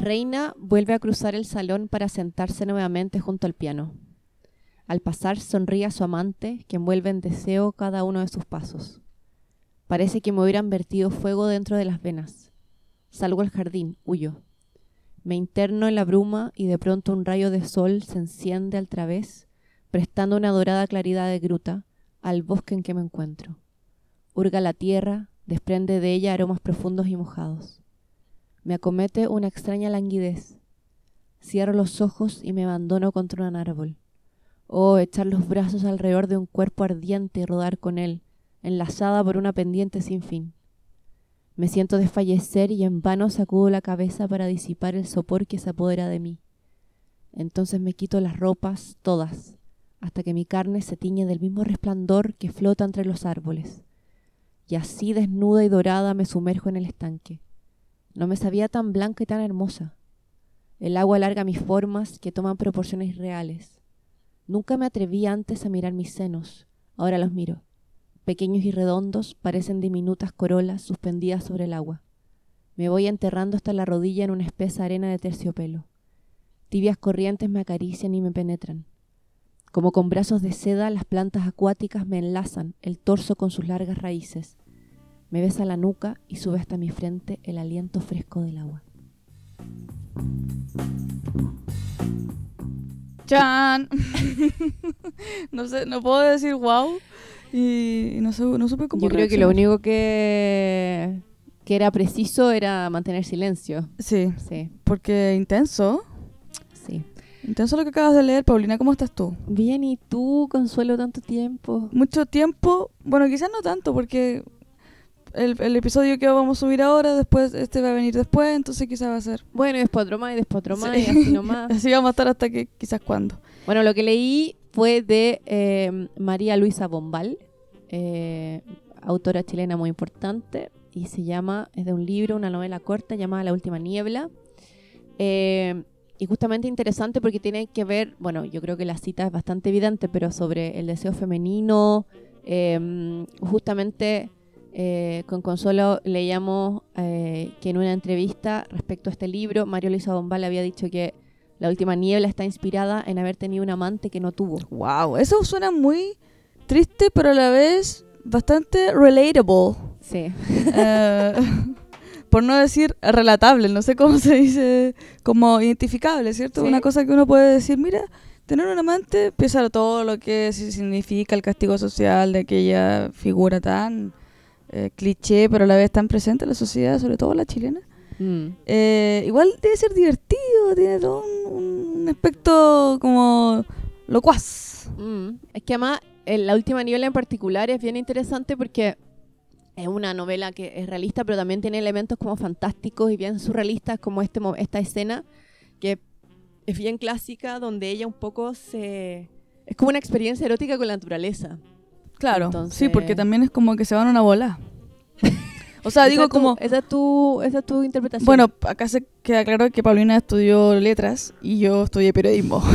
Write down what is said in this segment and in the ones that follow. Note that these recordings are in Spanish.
Reina vuelve a cruzar el salón para sentarse nuevamente junto al piano. Al pasar sonríe a su amante, que envuelve en deseo cada uno de sus pasos. Parece que me hubieran vertido fuego dentro de las venas. Salgo al jardín, huyo. Me interno en la bruma y de pronto un rayo de sol se enciende al través, prestando una dorada claridad de gruta al bosque en que me encuentro. Hurga la tierra, desprende de ella aromas profundos y mojados. Me acomete una extraña languidez. Cierro los ojos y me abandono contra un árbol. Oh, echar los brazos alrededor de un cuerpo ardiente y rodar con él, enlazada por una pendiente sin fin. Me siento desfallecer y en vano sacudo la cabeza para disipar el sopor que se apodera de mí. Entonces me quito las ropas, todas, hasta que mi carne se tiñe del mismo resplandor que flota entre los árboles. Y así desnuda y dorada me sumerjo en el estanque. No me sabía tan blanca y tan hermosa. El agua alarga mis formas que toman proporciones reales. Nunca me atreví antes a mirar mis senos, ahora los miro. Pequeños y redondos, parecen diminutas corolas suspendidas sobre el agua. Me voy enterrando hasta la rodilla en una espesa arena de terciopelo. Tibias corrientes me acarician y me penetran. Como con brazos de seda, las plantas acuáticas me enlazan el torso con sus largas raíces. Me besa la nuca y sube hasta mi frente el aliento fresco del agua. ¡Chan! no sé, no puedo decir wow. Y no, sé, no supe cómo Yo creo que lo único que, que era preciso era mantener silencio. Sí, Sí, porque intenso. sí. Intenso lo que acabas de leer, Paulina. ¿Cómo estás tú? Bien, ¿y tú, Consuelo, tanto tiempo? Mucho tiempo. Bueno, quizás no tanto, porque el, el episodio que vamos a subir ahora, después este va a venir después, entonces quizás va a ser. Bueno, y después otro más, y después otro más, Sí. y así nomás. Así vamos a estar hasta que quizás cuándo. Bueno, lo que leí fue de eh, María Luisa Bombal, eh, autora chilena muy importante, y se llama, es de un libro, una novela corta llamada La Última Niebla. Eh, y justamente interesante porque tiene que ver, bueno, yo creo que la cita es bastante evidente, pero sobre el deseo femenino, justamente eh, con Consuelo leíamos eh, que en una entrevista respecto a este libro, María Luisa Bombal había dicho que La Última Niebla está inspirada en haber tenido un amante que no tuvo. Wow, eso suena muy triste, pero a la vez bastante relatable. Sí. Eh, por no decir relatable, no sé cómo se dice, como identificable, ¿cierto? Sí. Una cosa que uno puede decir, mira, tener un amante, piensa todo lo que significa el castigo social de aquella figura tan eh, cliché, pero a la vez tan presente en la sociedad, sobre todo la chilena. Mm. Eh, igual debe ser divertido, tiene todo un, un aspecto como locuaz. Mm. Es que además eh, La Última Niebla en particular es bien interesante porque es una novela que es realista, pero también tiene elementos como fantásticos y bien surrealistas, como este, esta escena que es bien clásica, donde ella un poco se... Es como una experiencia erótica con la naturaleza. Claro, Entonces- sí, porque también es como que se van a una bola. o sea, Esa digo tu- como... Esa es tu, esa es tu interpretación. Bueno, acá se queda claro que Paulina estudió letras y yo estudié periodismo.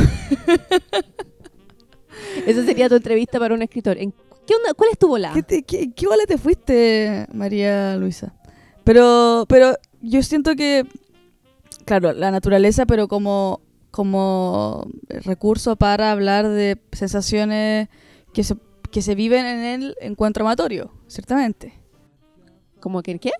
Esa sería tu entrevista para un escritor. ¿En ¿Qué onda? ¿Cuál es tu bola? ¿Qué, te- qué, qué bola te fuiste, María Luisa? Pero, pero yo siento que, claro, la naturaleza, pero como, como recurso para hablar de sensaciones que se, que se viven en el encuentro amatorio, ciertamente. ¿Como que qué?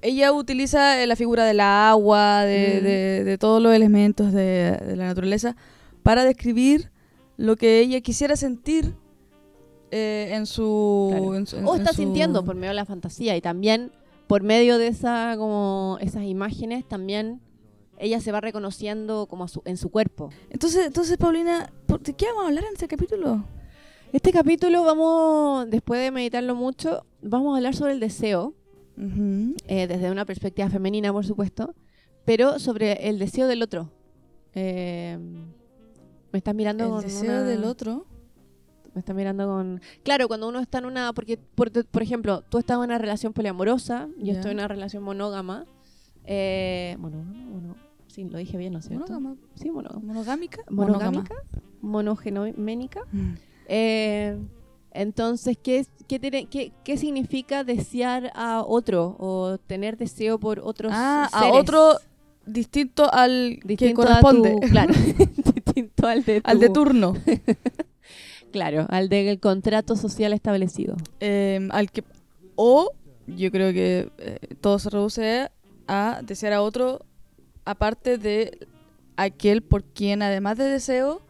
Ella utiliza eh, la figura del agua, de, Mm. de- de todos los elementos de, de la naturaleza, para describir lo que ella quisiera sentir eh, en su... Claro. en su- en- o en está sintiendo por medio de la fantasía y también por medio de esa como esas imágenes también ella se va reconociendo como su- en su cuerpo. Entonces, entonces Paulina, ¿por- ¿de qué vamos a hablar en ese capítulo? Este capítulo vamos, después de meditarlo mucho, vamos a hablar sobre el deseo, eh, desde una perspectiva femenina, por supuesto, pero sobre el deseo del otro. Eh, me estás mirando El con deseo una- del otro. Me está mirando con... Claro, cuando uno está en una... Porque, por, por ejemplo, tú estás en una relación poliamorosa, yo Ya. estoy en una relación monógama. Eh, monógama, mono- Sí, lo dije bien, ¿no es cierto? Monógama- Sí, monógama. monogámica. Monogámica, monogenoménica. Mm. Eh, entonces, ¿qué, qué, tiene- qué, qué significa desear a otro o tener deseo por otros Ah, a seres? otro distinto al que Distinto a corresponde, tu- claro, distinto al de, al de tu- turno, Claro, al del contrato social establecido. eh, al que o yo creo que eh, todo se reduce a desear a otro aparte de aquel por quien además de deseo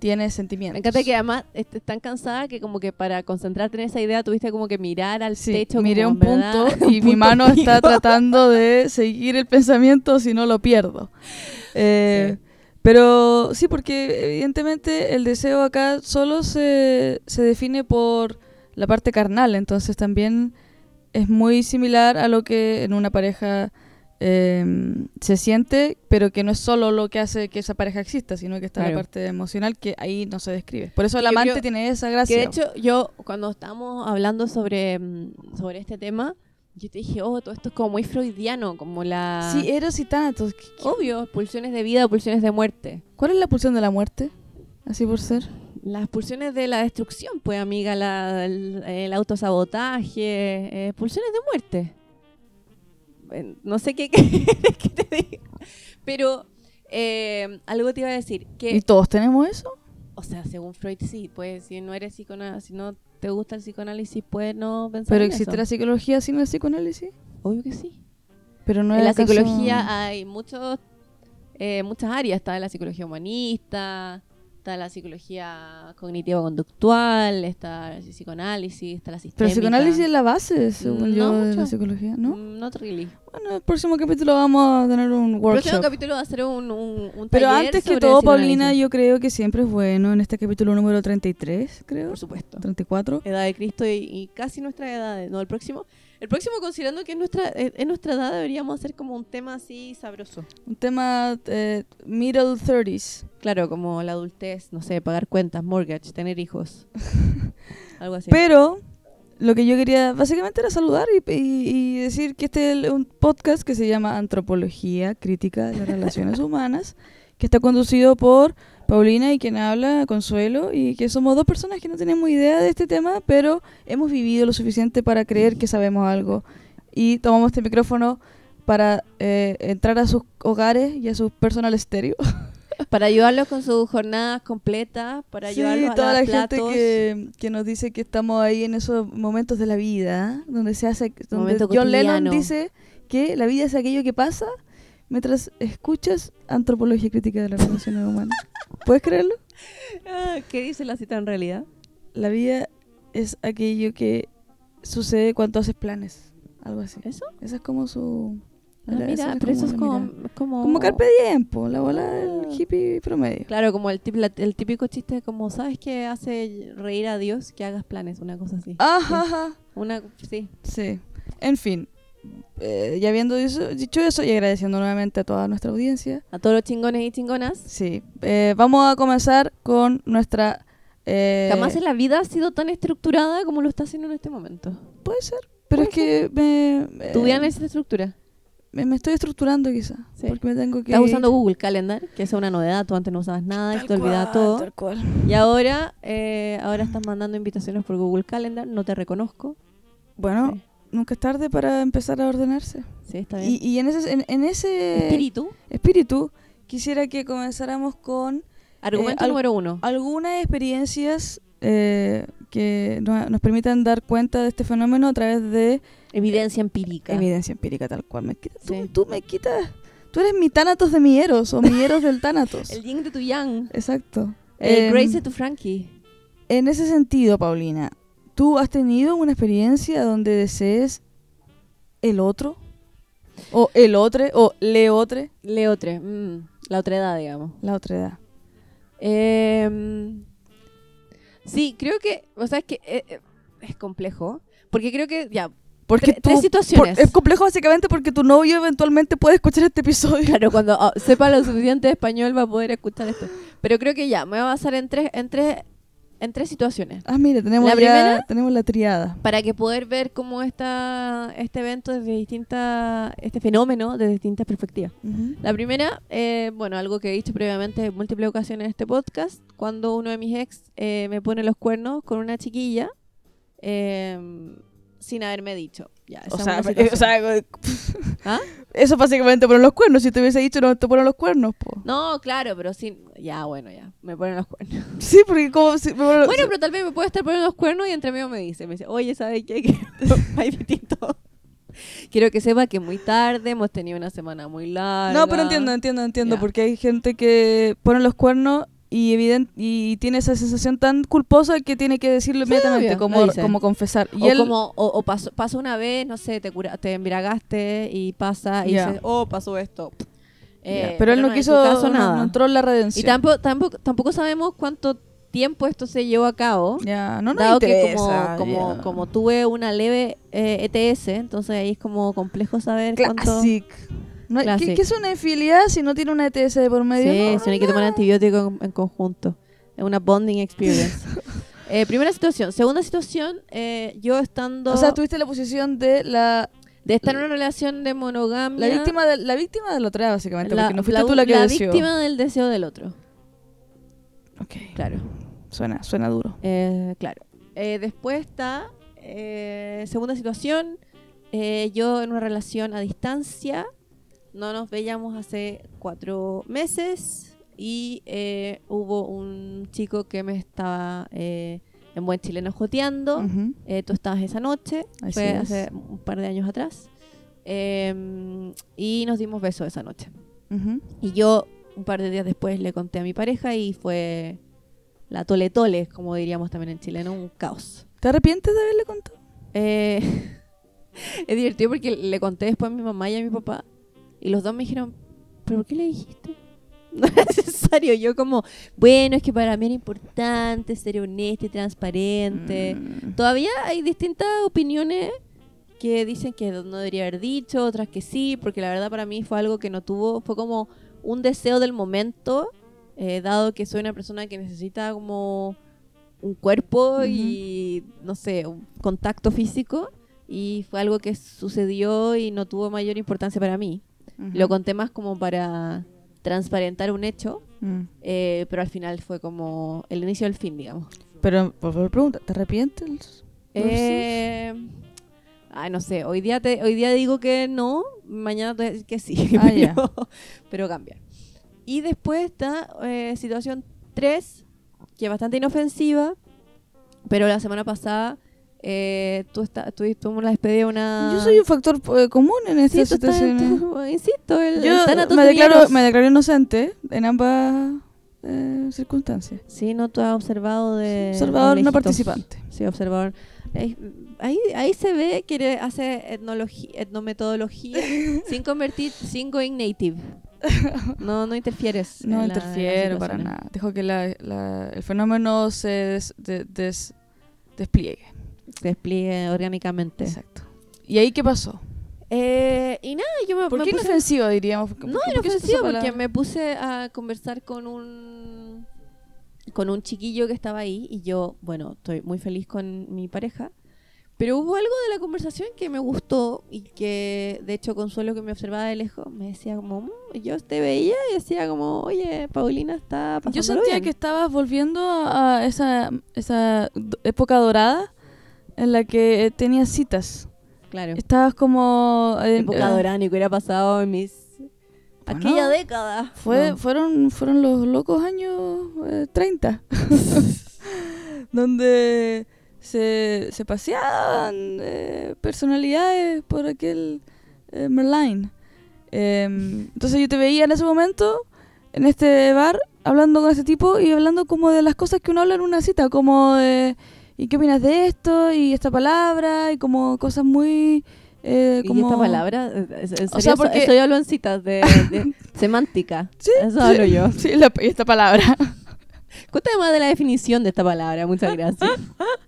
tiene sentimientos. Me encanta que además estés tan cansada que como que para concentrarte en esa idea tuviste como que mirar al Sí, techo. miré como, un verdad, punto un y mi punto mano está tratando de seguir el pensamiento si no lo pierdo. Eh, Pero sí, porque evidentemente el deseo acá solo se, se define por la parte carnal, entonces también es muy similar a lo que en una pareja eh, se siente, pero que no es solo lo que hace que esa pareja exista, sino que está Claro. la parte emocional que ahí no se describe. Por eso el Yo amante creo tiene esa gracia. Que de hecho yo cuando estábamos hablando sobre, mm, sobre este tema, yo te dije, oh, todo esto es como muy freudiano, como la... Sí, Eros y Thanatos. ¿qué- qué- Obvio, pulsiones de vida, pulsiones de muerte. ¿Cuál es la pulsión de la muerte? Así por ser. Las pulsiones de la destrucción, pues amiga, la- el, el autosabotaje, eh, pulsiones de muerte. No sé qué quieres que te diga. Pero eh, algo te iba a decir, que, ¿Y todos tenemos eso? o sea, según Freud sí, pues si no eres psicoanálisis, si no te gusta el psicoanálisis, puedes no pensar ¿Pero en existe eso. la psicología sin el psicoanálisis? Obvio que sí. Pero no en la psicología hay muchos, eh, muchas áreas. Está la psicología humanista, está la psicología cognitiva-conductual, está el psicoanálisis, está la sistémica. Pero el psicoanálisis es la base, según No yo, de mucho. la psicología, ¿no? Mm, Not really. Bueno, el próximo capítulo vamos a tener un El próximo workshop. capítulo va a ser un, un, un Pero taller antes que sobre todo. Paulina, yo creo que siempre es bueno en este capítulo número 33, creo. Por supuesto. 34. Edad de Cristo y, y casi nuestra edad. de- No, el próximo. El próximo, considerando que es nuestra, es, es nuestra edad, deberíamos hacer como un tema así sabroso. Un tema eh, middle 30s. Claro, como la adultez, no sé, pagar cuentas, mortgage, tener hijos. Algo así. Pero lo que yo quería básicamente era saludar y, y- y decir que este es un podcast que se llama Antropología Crítica de las Relaciones Humanas, que está conducido por Paulina y quien habla, Consuelo, y que somos dos personas que no tenemos idea de este tema, pero hemos vivido lo suficiente para creer que sabemos algo. Y tomamos este micrófono para eh, entrar a sus hogares y a sus personal estéreo. Para ayudarlos con sus jornadas completas, para Sí, ayudarlos a toda la gente que, que nos dice que estamos ahí en esos momentos de la vida, donde se hace, donde Momento John Lennon dice que la vida es aquello que pasa mientras escuchas antropología crítica de las relaciones humanas. ¿Puedes creerlo? Ah, ¿Qué dice la cita en realidad? La vida es aquello que sucede cuando haces planes, algo así. ¿Eso? Esa es como su... Ah, mira, es pero eso es la como, como... Como carpe diem, po, la bola del Ah. hippie promedio. Claro, como el, la- el típico chiste como, ¿sabes qué hace reír a Dios? Que hagas planes, una cosa así. Ajá, ajá. Una, sí. Sí. En fin, eh, ya habiendo dicho, dicho eso y agradeciendo nuevamente a toda nuestra audiencia, A todos los chingones y chingonas. sí, eh, vamos a comenzar con nuestra... eh, Jamás en la vida ha sido tan estructurada como lo está haciendo en este momento. Puede ser, pero es que me, Tu eh, estructura. me, me estoy estructurando quizá, Sí. porque me tengo que... Estás usando Google Calendar, que es una novedad. Tú antes no usabas nada Tal te olvidabas cual, todo. tal cual. Y ahora, ahora estás mandando invitaciones por Google Calendar. No te reconozco. Bueno, Sí, nunca es tarde para empezar a ordenarse. sí, está bien. Y, y en ese, en, en ese Espíritu. espíritu quisiera que comenzáramos con Argumento al- número uno. algunas experiencias eh, que no- nos permitan dar cuenta de este fenómeno a través de Evidencia empírica. evidencia empírica tal cual. Me quitas, tú, Sí. tú me quitas, tú eres mi Tánatos de mi Eros o mi Eros del Tánatos. El yin de tu yang. Exacto. El Em, Grace de tu Frankie. en ese sentido, Paulina, ¿tú has tenido una experiencia donde desees el otro? O el otro, o le otro, Leotre. mm, la otra edad, digamos. la otra edad. Em, sí, creo que, o sea, es que eh, eh, es complejo. Porque creo que, ya, Porque Tre- tú- tres situaciones. por- es complejo básicamente porque tu novio eventualmente puede escuchar este episodio. claro, cuando ah, sepa lo suficiente de español va a poder escuchar esto. Pero creo que ya, me voy a basar en tres, en tres, en tres situaciones. Ah, mira, tenemos La ya- primera- tenemos la triada. Para que poder ver cómo está este evento desde distintas, este fenómeno desde distintas perspectivas. La primera, eh, bueno, algo que he dicho previamente en múltiples ocasiones en este podcast, cuando uno de mis ex eh, me pone los cuernos con una chiquilla, eh, sin haberme dicho. Ya, O es sea, o sea, ¿Ah? Eso básicamente ponen los cuernos. Si te hubiese dicho no te ponen los cuernos, po. No, claro, pero sin... Ya, bueno, ya. Me ponen los cuernos. Sí, porque como si- me ponen- Bueno, pero tal vez me puede estar poniendo los cuernos y entre medio me dice, me dice, oye, ¿sabes qué? Que hay distinto. Quiero que sepa que muy tarde, hemos tenido una semana muy larga. No, pero entiendo, entiendo, entiendo, porque hay gente que pone los cuernos y evidente y tiene esa sensación tan culposa que tiene que decirlo Sí, inmediatamente, obvio, como, como confesar. Y o él, como, o, o pasó, pasó una vez, no sé, te, cura, te embriagaste y pasa y Ya. dices, oh, pasó esto. Eh, pero él no en quiso, caso, no- nada. no entró en la y redención. tampoco, tampoco, tampoco sabemos cuánto tiempo esto se llevó a cabo. ya, no nos dado que interesa, como, como, ya. como tuve una leve eh, ETS, entonces ahí es como complejo saber cuánto... No, ¿qué, es una infidelidad si no tiene una ETS de por medio? Sí, No, si no hay que tomar antibiótico en, en conjunto. Es una bonding experience. Eh, primera situación. Segunda situación, eh, yo estando... O sea, tuviste la posición de la, de estar en una relación de monogamia... la víctima de la víctima de la otra, básicamente, la, porque no fuiste la- tú la que la deseó. víctima del deseo del otro. Ok, Claro. suena, suena duro. Eh, claro. Después está... segunda situación. yo en una relación a distancia. No nos veíamos hace cuatro meses. Y eh, hubo un chico que me estaba eh, en buen chileno joteando. Ujú. Eh, tú estabas esa noche, Así fue es. hace un par de años atrás. Eh, y nos dimos besos esa noche. Ujú. Y yo, un par de días después, le conté a mi pareja y fue la tole tole, como diríamos también en chileno, un caos. ¿Te arrepientes de haberle contado? Eh, es divertido porque le conté después a mi mamá y a mi papá y los dos me dijeron, ¿pero por qué le dijiste? No es necesario. Yo como, bueno, es que para mí era importante ser honesta y transparente. Mm. Todavía hay distintas opiniones que dicen que no debería haber dicho, otras que sí, porque la verdad para mí fue algo que no tuvo, fue como un deseo del momento, eh, dado que soy una persona que necesita como un cuerpo y, no sé, un contacto físico, y fue algo que sucedió y no tuvo mayor importancia para mí. Lo conté más como para transparentar un hecho, Mm. eh, pero al final fue como el inicio del fin, digamos. Pero, por favor, pregunta, ¿te arrepientes? Eh, ay, no sé. Hoy día te, hoy día digo que no, mañana te que sí. Ah, pero, ya. pero cambia. Y después está eh, situación 3, que es bastante inofensiva, pero la semana pasada eh, tú, está, tú tuvimos la despedida de una... Yo soy un factor eh, común en Ah. Sí, tú tú- insisto, el, Yo el me de declaro, me declaro inocente en ambas eh, circunstancias. Sí, no, tú has observado de... Observador, de no participante. Sí, observador. Ahí, ahí, ahí se ve que hace etnometodología sin convertir, sin going native. No, no interfieres. No interfiero para situación. nada. Dejo que la- la- el fenómeno se des- de- des- despliegue. Se despliegue orgánicamente. Exacto. ¿Y ahí qué pasó? Eh, y nada, yo me, ¿Por me qué puse- inofensivo, diríamos? ¿Por No, por inofensivo, porque palabra? me puse a conversar con un con un chiquillo que estaba ahí y yo, bueno, estoy muy feliz con mi pareja, pero hubo algo de la conversación que me gustó y que, de hecho, Consuelo que me observaba de lejos me decía como, "Mm", yo te veía y decía como, oye, Paulina está pasando Yo sentía que estabas volviendo a esa, esa época dorada en la que eh, tenías citas. claro, Estabas como... eh, época eh, dorada, ni que hubiera pasado en mis Bueno, aquella década. Fue, No. fueron, fueron los locos años eh, 30, donde se, se paseaban eh, personalidades por aquel eh, Merlin. Em, entonces yo te veía en ese momento, en este bar, hablando con ese tipo y hablando como de las cosas que uno habla en una cita, como de, ¿y qué opinas de esto? Y esta palabra, y como cosas muy... eh, ¿Y como... esta palabra? ¿En serio O sea, porque- Eso yo hablo en citas de, de semántica. Sí, Eso sí, hablo yo. Sí, la- esta palabra. Cuéntame más de la definición de esta palabra, muchas gracias.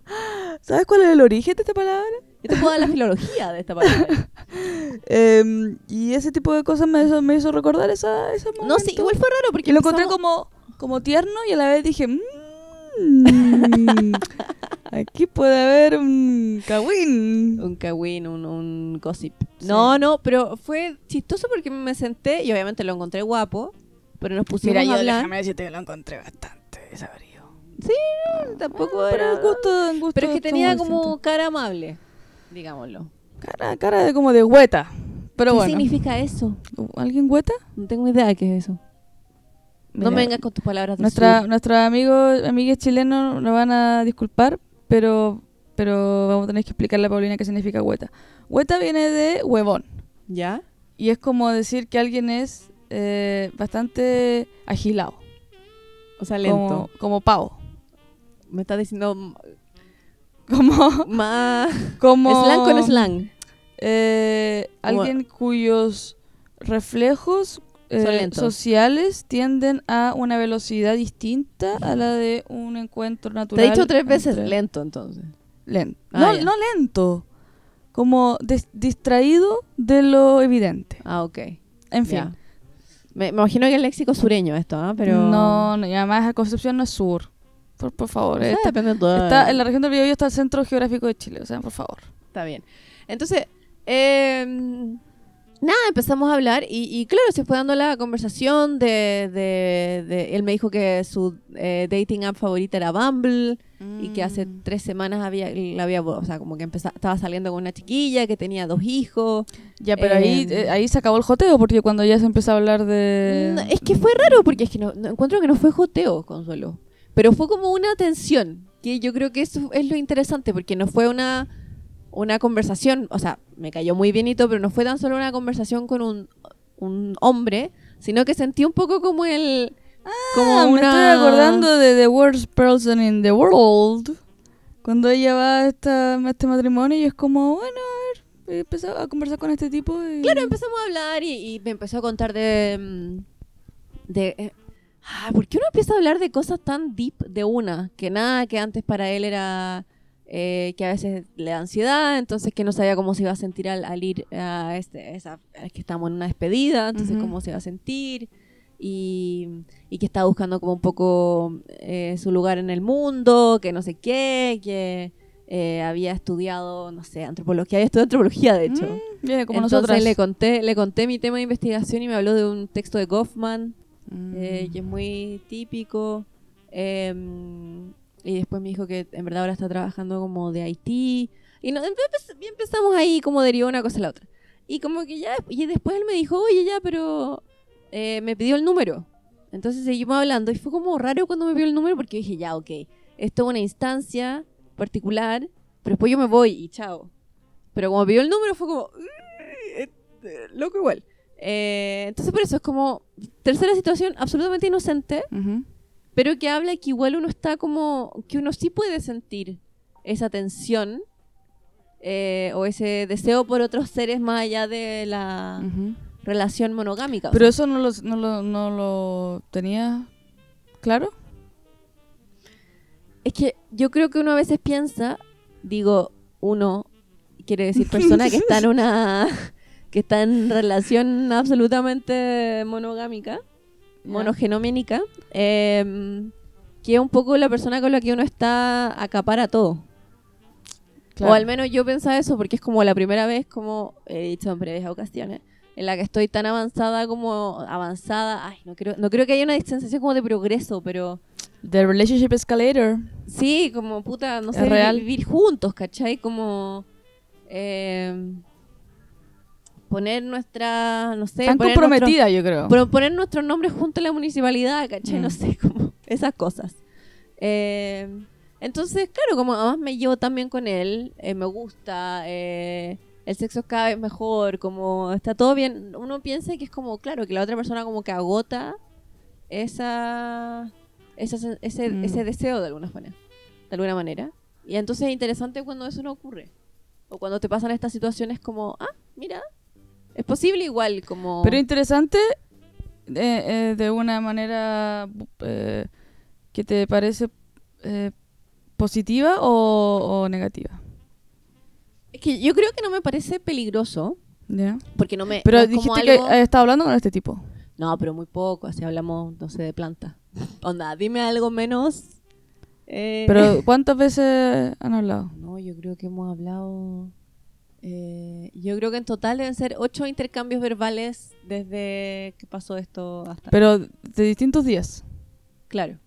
¿Sabes cuál es el origen de esta palabra? Yo te puedo dar la filología de esta palabra. Em, y ese tipo de cosas me hizo, me hizo recordar esa, momento. No, sí, igual fue raro porque Y lo encontré como, como tierno y a la vez dije, "Mm, aquí puede haber un cagüín. Un cagüín, un, un gossip. No, no, pero fue chistoso porque me senté y obviamente lo encontré guapo, pero nos pusimos a hablar. decirte que lo encontré bastante desabrío. Tampoco Pero era... en gusto, en gusto Pero es que tenía como cara amable. digámoslo. Cara, cara de como de hueta. Pero ¿Qué bueno. significa eso? ¿Alguien hueta? No tengo idea de qué es eso. No Mira, me vengas con tus palabras Nuestra, nuestros amigos, amigues chilenos nos van a disculpar, pero, pero vamos a tener que explicarle a Paulina qué significa hueta. Hueta viene de huevón. ¿Ya? Y es como decir que alguien es eh, bastante agilado. O sea, lento. Como, como pavo. Me estás diciendo Como, más... como Slang con slang. eh, alguien cuyos reflejos eh, sociales tienden a una velocidad distinta a la de un encuentro Te natural. he dicho tres veces entre- lento, entonces. Lento. Ah, no, lento. Como distraído de lo evidente. Ah, ok. En fin. Me, me imagino que el léxico sureño esto, ¿ah? Pero... No, no, y además la Concepción no es sur. Por, por favor. O sea, está, depende de todo. está en la región del Biobío está el centro geográfico de Chile. O sea, por favor. Está bien. Entonces, eh, nada, empezamos a hablar y, y claro, se fue dando la conversación de, de- de- Él me dijo que su eh, dating app favorita era Bumble y que hace Mm. tres semanas había, la había, o sea, como que empezaba, estaba saliendo con una chiquilla que tenía dos hijos. Ya, pero ahí, Eh, eh, ahí se acabó el joteo porque cuando ya se empezó a hablar de... No, es que fue raro porque es que no, no- encuentro que no fue joteo, Consuelo. Pero fue como una tensión, que yo creo que eso es lo interesante, porque no fue una, una conversación, o sea, me cayó muy bien y todo, pero no fue tan solo una conversación con un, un hombre, sino que sentí un poco como el... como Ah, me una... estoy acordando de The Worst Person in the World. Cuando ella va a, esta, a este matrimonio y es como, bueno, a ver, empezó a conversar con este tipo y... Claro, empezamos a hablar y, y me empezó a contar de... mm, de eh, ah, ¿Por qué uno empieza a hablar de cosas tan deep de una? Que nada, que antes para él era... eh, que a veces le da ansiedad, entonces que no sabía cómo se iba a sentir al, al ir a este, esa, que estamos en una despedida, entonces Ujú. cómo se iba a sentir, y, y que estaba buscando como un poco eh, su lugar en el mundo, que no sé qué, que eh, había estudiado, no sé, antropología, había estudiado antropología de hecho. Mm, bien, como Entonces nosotras. le conté, le conté mi tema de investigación y me habló de un texto de Goffman, Mm. eh, que es muy típico. Y después me dijo que en verdad ahora está trabajando como de Haití. Y no, y empezamos ahí como derivó una cosa a la otra. Y como que ya, y después él me dijo, oye ya, pero eh, me pidió el número. Entonces seguimos hablando y fue como raro cuando me pidió el número porque dije, ya, ok, esto es una instancia particular, pero después yo me voy y chao. Pero como pidió el número fue como, "Uy, este, loco igual. Eh, entonces por eso es como tercera situación absolutamente inocente, Ujú. Pero que habla que igual uno está como, que uno sí puede sentir esa tensión eh, o ese deseo por otros seres más allá de la relación monogámica. Pero sea. eso no lo, no lo, no lo tenía claro. Es que yo creo que uno a veces piensa, digo, uno quiere decir persona que está en una que está en relación absolutamente monogámica, monogenómica, eh, que es un poco la persona con la que uno está acapara todo. Claro. O al menos yo pensaba eso porque es como la primera vez, como he dicho en breves ocasiones, en la que estoy tan avanzada como avanzada. Ay, no creo, no creo que haya una sensación como de progreso, pero The Relationship Escalator. Sí, como puta, no Es sé, real. vivir juntos, ¿cachai? Como eh, poner nuestra, no sé, Tan poner comprometida, yo creo. pero poner nuestros nombres junto a la municipalidad, ¿cachai? Mm. No sé, como esas cosas. Eh, entonces, claro, como además me llevo también con él, eh, me gusta, eh, el sexo es cada vez mejor, como está todo bien. Uno piensa que es como, claro, que la otra persona como que agota esa, esa ese, Mm. ese deseo de alguna manera. De alguna manera. Y entonces es interesante cuando eso no ocurre. O cuando te pasan estas situaciones como, ah, mira, es posible igual, como... Pero interesante eh, eh, de una manera eh, que te parece eh, positiva o, o negativa. es que yo creo que no me parece peligroso, ¿Ya? porque no me... Pero no dijiste algo- que has estado hablando con este tipo. No, pero muy poco, así hablamos, no sé, de planta. Onda, dime algo menos... eh, Pero ¿cuántas veces han hablado? No, yo creo que hemos hablado... eh, yo creo que en total deben ser ocho intercambios verbales desde que pasó esto hasta... Pero de distintos días. claro.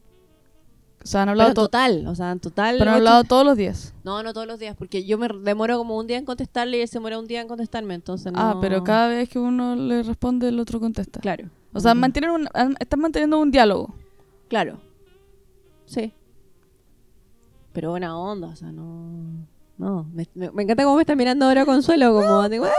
O sea, han hablado Pero to- total, o sea, en total. pero han ocho- hablado todos los días. No, no todos los días, porque yo me demoro como un día en contestarle y él se demora un día en contestarme, entonces no. Ah, pero cada vez que uno le responde, el otro contesta. Claro. O sea, Mm. mantienen un, están manteniendo un diálogo. Claro. Sí. Pero buena onda, o sea, no. No, me, encanta cómo me está mirando ahora Consuelo, como digo, "Ah,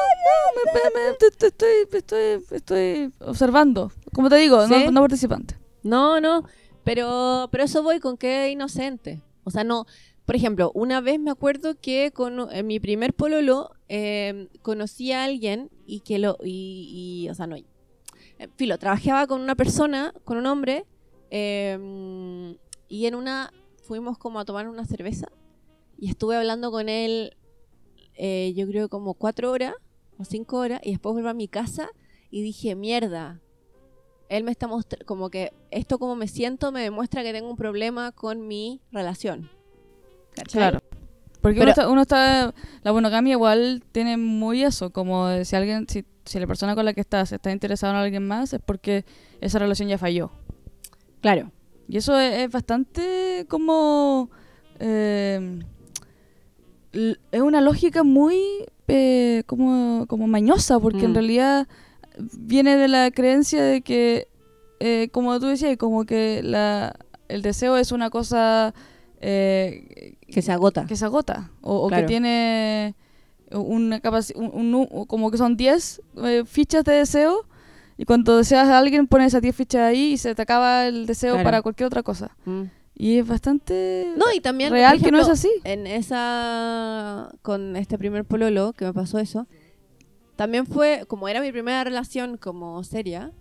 Me- estoy, estoy, estoy observando. Como te digo, no, ¿Sí? no participante. No, no, pero, pero eso voy con que inocente. O sea, no. Por ejemplo, una vez me acuerdo que con en mi primer pololo eh, conocí a alguien y que lo. Y, y, o sea, no. eh, Filo, trabajaba con una persona, con un hombre, eh, y en una. Fuimos como a tomar una cerveza y estuve hablando con él, eh, yo creo como cuatro horas o cinco horas, y después vuelvo a mi casa y dije, mierda, él me está mostrando, como que esto como me siento me demuestra que tengo un problema con mi relación. ¿Cachai? Claro. Porque Pero- uno, está, uno está- La monogamia igual tiene muy eso. Como si alguien. Si, si la persona con la que estás está interesada en alguien más, es porque esa relación ya falló. Claro. Y eso es, es bastante como... eh, es una lógica muy eh, como, como mañosa, porque en Mm. realidad viene de la creencia de que, eh, como tú decías, como que la, el deseo es una cosa eh, Que se agota. que se agota, o, que tiene una capacidad, un, un como que son 10 eh, fichas de deseo, y cuando deseas a alguien pones esas 10 fichas ahí y se te acaba el deseo Claro. para cualquier otra cosa. Mm. Y es bastante No, y también. real que no es así. En esa. Con este primer pololo que me pasó eso. También fue. Como era mi primera relación como seria.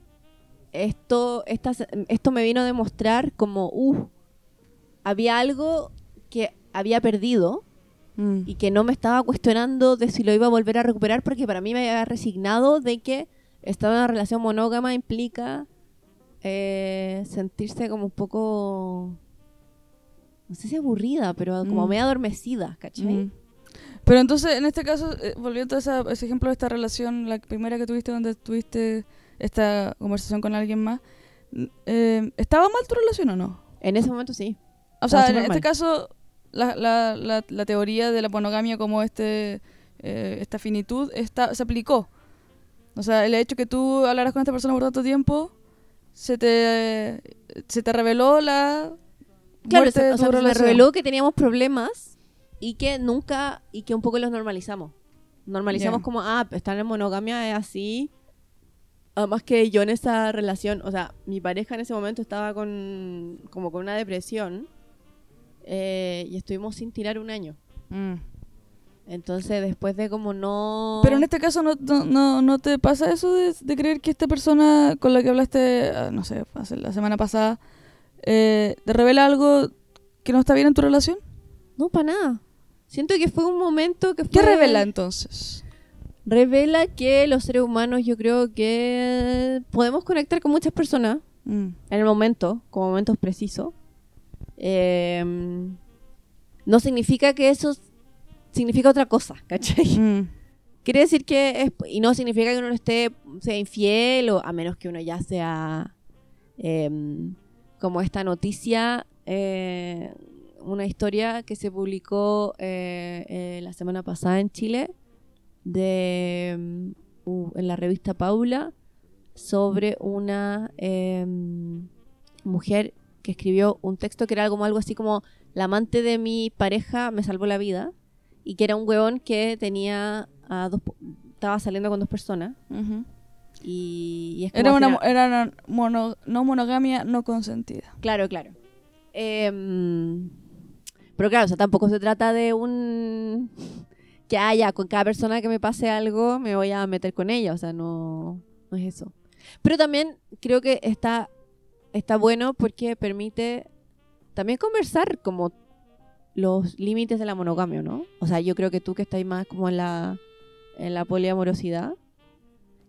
Esto, esta, esto me vino a demostrar como. Uh, había algo que había perdido. Mm. y que no me estaba cuestionando de si lo iba a volver a recuperar porque para mí me había resignado de que estar en una relación monógama implica eh, sentirse como un poco no sé si aburrida pero como Mm. medio adormecida ¿cachai? Mm. Pero entonces, en este caso, eh, volviendo a esa- ese ejemplo de esta relación, la primera que tuviste, donde tuviste esta conversación con alguien más, n- eh, ¿estaba mal tu relación o no? en ese momento sí O sea, en este mal. caso, la, la, la, la teoría de la monogamia como este eh, esta finitud está, se aplicó. O sea, el hecho que tú hablaras con esta persona por tanto tiempo, se te, se te reveló la claro muerte se, o sea, me relación. reveló que teníamos problemas y que nunca y que un poco los normalizamos normalizamos Ya. como ah estar en monogamia es así Además que yo en esa relación, o sea, mi pareja en ese momento estaba con como con una depresión eh, y estuvimos sin tirar un año. Mm. Entonces después de como no... Pero en este caso no, no, no, no te pasa eso de, de creer que esta persona con la que hablaste, ah, no sé, hace la semana pasada, eh, te revela algo que no está bien en tu relación. No, para nada. Siento que fue un momento que fue... ¿Qué revela entonces? Revela que los seres humanos yo creo que podemos conectar con muchas personas Mm. en el momento, con momentos precisos. Eh, no significa que eso significa otra cosa, ¿cachai? Mm. Quiere decir que es, y no significa que uno esté sea infiel o a menos que uno ya sea em, como esta noticia, eh, una historia que se publicó eh, eh, la semana pasada en Chile de u- en la revista Paula sobre una em, mujer que escribió un texto que era algo, algo así como la amante de mi pareja me salvó la vida y que era un huevón que tenía a dos estaba saliendo con dos personas Ujú. Y, y es como Era una, era una mono- no monogamia no consentida. claro claro Em, pero claro o sea tampoco se trata de un que haya con cada persona que me pase algo me voy a meter con ella o sea no no es eso pero también creo que está está bueno porque permite también conversar como los límites de la monogamia, ¿no? O sea, yo creo que tú que estás más como en la, en la poliamorosidad,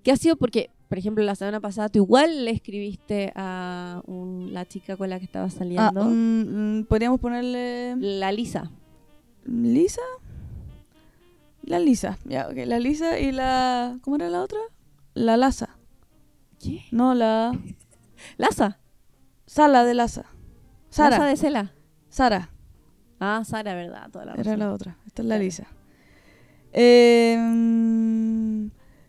¿qué ha sido? Porque, por ejemplo, la semana pasada tú igual le escribiste a un- la chica con la que estabas Ah, saliendo, mm, mm, Podríamos ponerle la Lisa. Lisa. La Lisa, ya, ok. La Lisa y la. ¿Cómo era la otra? La Laza. ¿Qué? No, la. Laza. Sala de Laza. Sara. Laza de Cela. Sara. Ah, Sara, ¿verdad? Toda la Era razón. la otra. Esta es la Claro. Lisa. Eh,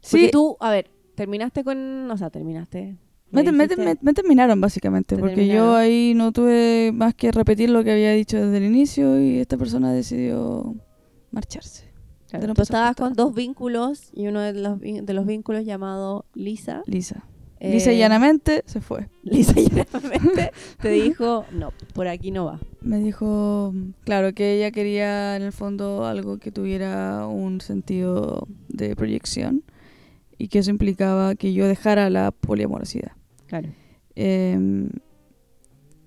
mm, Porque sí, tú, a ver, terminaste con. O sea, terminaste. me, te- me te- dijiste- me- me terminaron básicamente, Te porque yo ahí no tuve más que repetir lo que había dicho desde el inicio y esta persona decidió marcharse. Claro, no tú estabas con dos vínculos y uno de los, de los vínculos llamado Lisa. Lisa. eh, Lisa llanamente se fue. Lisa llanamente te dijo, no, por aquí no va. Me dijo, claro, que ella quería en el fondo algo que tuviera un sentido de proyección y que eso implicaba que yo dejara la poliamorosidad. Claro. Em,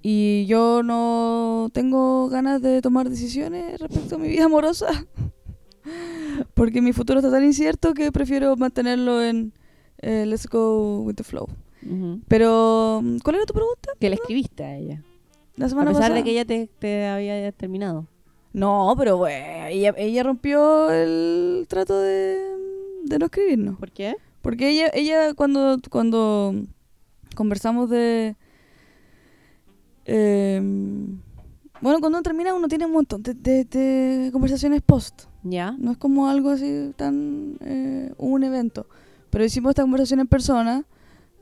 y yo no tengo ganas de tomar decisiones respecto a mi vida amorosa. Porque mi futuro está tan incierto que prefiero mantenerlo en eh, let's go with the flow. Pero, ¿cuál era tu pregunta? Que le escribiste a ella. La A semana pesar pasada. de que ella te, te había terminado. No, pero bueno, ella, ella rompió el trato de, de no escribirnos. ¿Por qué? Porque ella, ella cuando, cuando conversamos de... em, bueno, cuando uno termina uno tiene un montón de, de- de conversaciones post. Ya. No es como algo así tan... eh, un evento. Pero hicimos esta conversación en persona.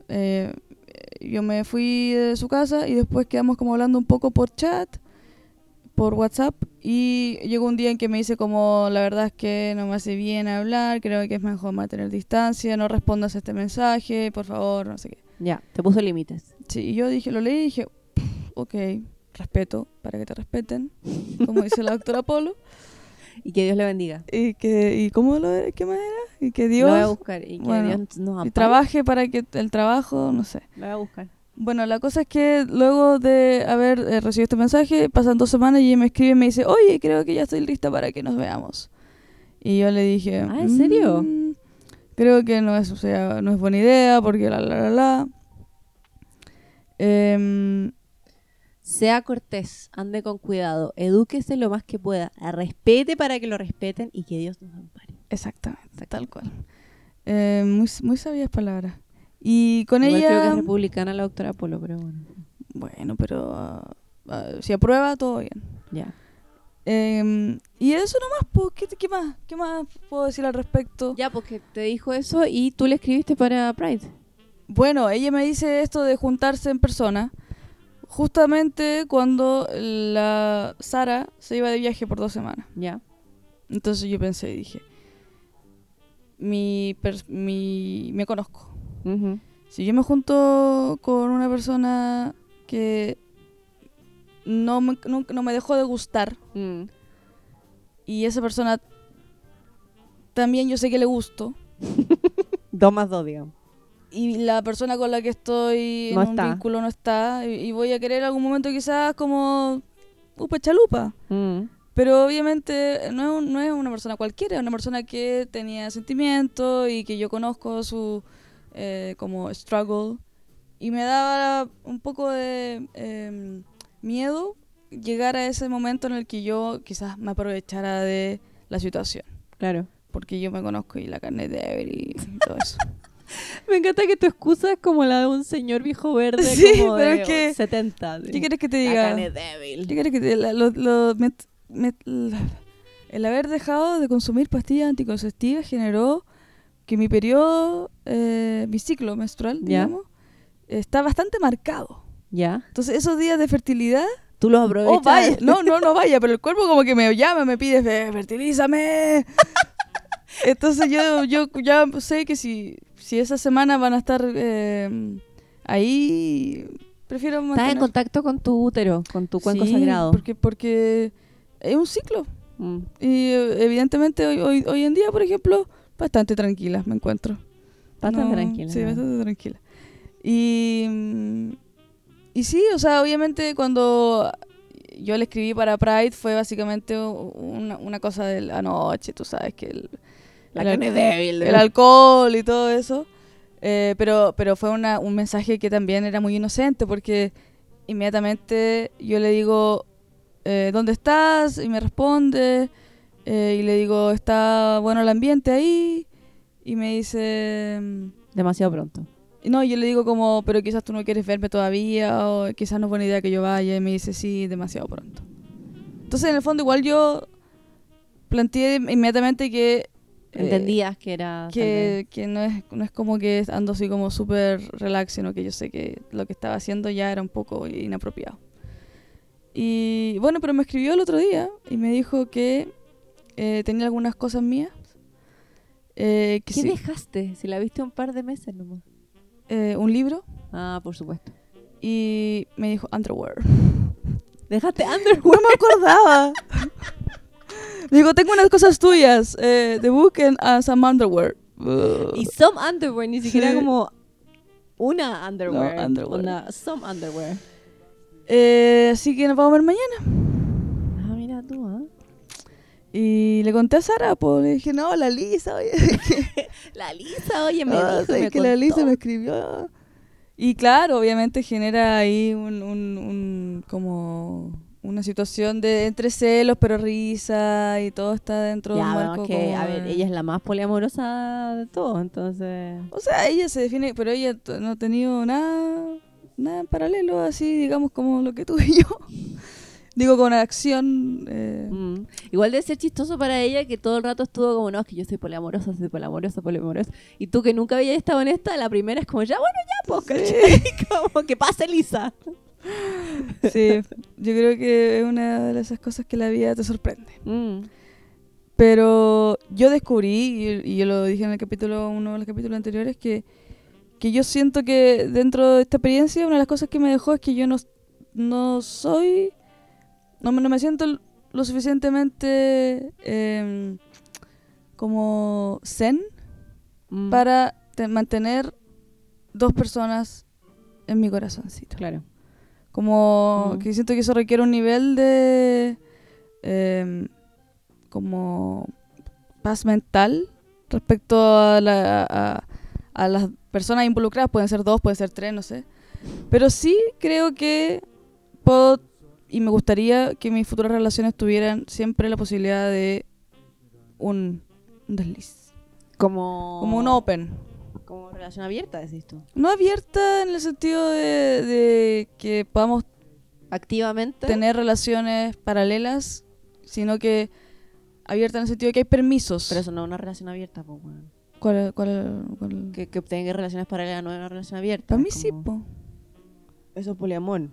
eh, yo me fui de su casa y después quedamos como hablando un poco por chat, por WhatsApp. Y llegó un día en que me dice como, la verdad es que no me hace bien hablar, creo que es mejor mantener distancia, no respondas a este mensaje, por favor, no sé qué. Ya, te puso límites. Sí, y yo dije, lo leí y dije, "Pff, ok, respeto, para que te respeten, como dice la doctora Polo. Y que Dios le bendiga. Y que, y cómo lo qué más era? Y que Lo voy a Dios buscar. Y que bueno, Dios nos y trabaje para que el trabajo, no sé. Lo voy a buscar. Bueno, la cosa es que luego de haber eh, recibido este mensaje, pasan dos semanas y ella me escribe y me dice, oye, creo que ya estoy lista para que nos veamos. Y yo le dije, Ah, ¿en serio? "Mm, creo que no es, o sea, no es buena idea porque la, la, la, la. Em, Sea cortés, ande con cuidado, edúquese lo más que pueda, respete para que lo respeten y que Dios nos ampare. exactamente, tal cual. Eh, muy, muy sabias palabras. Y con Igual creo que ella... es republicana la doctora Polo, pero bueno. Bueno, pero ah, ah, si aprueba, todo bien. Ya. Em, y eso nomás, pues, ¿qué, qué más? ¿Qué más puedo decir al respecto? Ya, porque te dijo eso y tú le escribiste para Pride. Bueno, ella me dice esto de juntarse en persona justamente cuando la Sara se iba de viaje por dos semanas. Ya. Entonces yo pensé y dije, mi, mi me conozco. Si yo me junto con una persona que no me, no, no me dejó de gustar Mm. y esa persona también yo sé que le gusto Dos más dos, digamos. y la persona con la que estoy en No un está. vínculo no está y, y voy a querer en algún momento quizás como upa chalupa Mm. pero obviamente no es, un- no es una persona cualquiera es una persona que tenía sentimientos y que yo conozco su eh, como struggle y me daba un poco de em, miedo llegar a ese momento en el que yo quizás me aprovechara de la situación Claro. porque yo me conozco y la carne es débil y todo eso Me encanta que tu excusa es como la de un señor viejo verde Sí, como pero de es que- 70. ¿Qué quieres que te La diga? carne es débil. ¿Qué quieres que te la- lo- lo- me- me- la- El haber dejado de consumir pastillas anticonceptivas generó que mi periodo, eh, mi ciclo menstrual, digamos, está bastante marcado. ¿Ya? Entonces, esos días de fertilidad, Tú los aprovechas. oh, vaya, no, no, no vaya, pero el cuerpo como que me llama, me pide, "Fe- fertilízame. Entonces, yo, yo ya sé que si, si esas semanas van a estar eh, ahí, prefiero Estás mantener. en contacto con tu útero, con tu cuenco Sí, sagrado. Porque, porque es un ciclo. Mm. Y eh, evidentemente hoy, hoy, hoy en día, por ejemplo, bastante tranquila me encuentro. Bastante No, tranquila. Sí, bastante tranquila. Y, y sí, o sea, obviamente cuando yo le escribí para Pride fue básicamente una, una cosa de la noche, tú sabes que el, La el al- débil. el alcohol y todo eso. Eh, pero, pero fue una, un mensaje que también era muy inocente porque inmediatamente yo le digo, eh, ¿dónde estás? Y me responde. Eh, y le digo, ¿está bueno el ambiente ahí? Y me dice... Demasiado pronto. No, yo le digo como, pero quizás tú no quieres verme todavía o quizás no es buena idea que yo vaya. Y me dice, sí, demasiado pronto. Entonces, en el fondo, igual yo planteé inmediatamente que... eh, Entendías que era... que, que no, es, no es como que ando así como súper relax, sino que yo sé que lo que estaba haciendo ya era un poco inapropiado. Y bueno, pero me escribió el otro día y me dijo que eh, tenía algunas cosas mías. eh, que ¿Qué sí, dejaste? Si la viste un par de meses nomás. eh, un libro Ah, por supuesto. y me dijo underwear. Dejaste No Underwear. me acordaba. me dijo, tengo unas cosas tuyas. Eh, the book and uh, some underwear. Y some underwear, ni siquiera Sí. como una underwear. No, underwear. Una, some underwear. Eh, así que nos vamos a ver mañana. Ah, mira tú, ¿ah? Y le conté a Sara, pues le dije, no, la Lisa, oye, La Lisa, oye, me ah, dijo, ¿sabes me que la. Lisa me escribió. Y claro, obviamente genera ahí un, un, un- como una situación de entre celos, pero risa y todo está dentro de Ya, un bueno, marco que, a ver, de- ella es la más poliamorosa de todos, entonces... O sea, ella se define, pero ella no ha tenido nada, nada en paralelo, así, digamos, como lo que tú y yo. Digo, con acción. eh, Mm. Igual debe ser chistoso para ella que todo el rato estuvo como, no, es que yo soy poliamorosa, soy poliamorosa, poliamorosa. Y tú que nunca habías estado en esta, la primera es como, ya, bueno, ya, pues, ¿cachai? como que pase Lisa. Sí, yo creo que es una de esas cosas que la vida te sorprende. Mm. Pero yo descubrí, y, y yo lo dije en el capítulo, uno de los capítulos anteriores, que, que yo siento que dentro de esta experiencia, una de las cosas que me dejó es que yo no, no soy, no me, no me siento lo suficientemente em, como zen Mm. para te- mantener dos personas en mi corazoncito. Claro. Como Mm. que siento que eso requiere un nivel de em, como paz mental respecto a, la- a- a las personas involucradas. Pueden ser dos, pueden ser tres, no sé. Pero sí creo que puedo y me gustaría que mis futuras relaciones tuvieran siempre la posibilidad de un, un desliz. Como... Como un open. Como relación abierta, decís tú. No abierta en el sentido de, de que podamos Activamente. tener relaciones paralelas, sino que abierta en el sentido de que hay permisos. Pero eso no es una relación abierta, pues, weón. ¿Cuál, cuál, cuál? Que, que obtenga relaciones paralelas no es una relación abierta. Para mí sí, po. Eso es poliamor.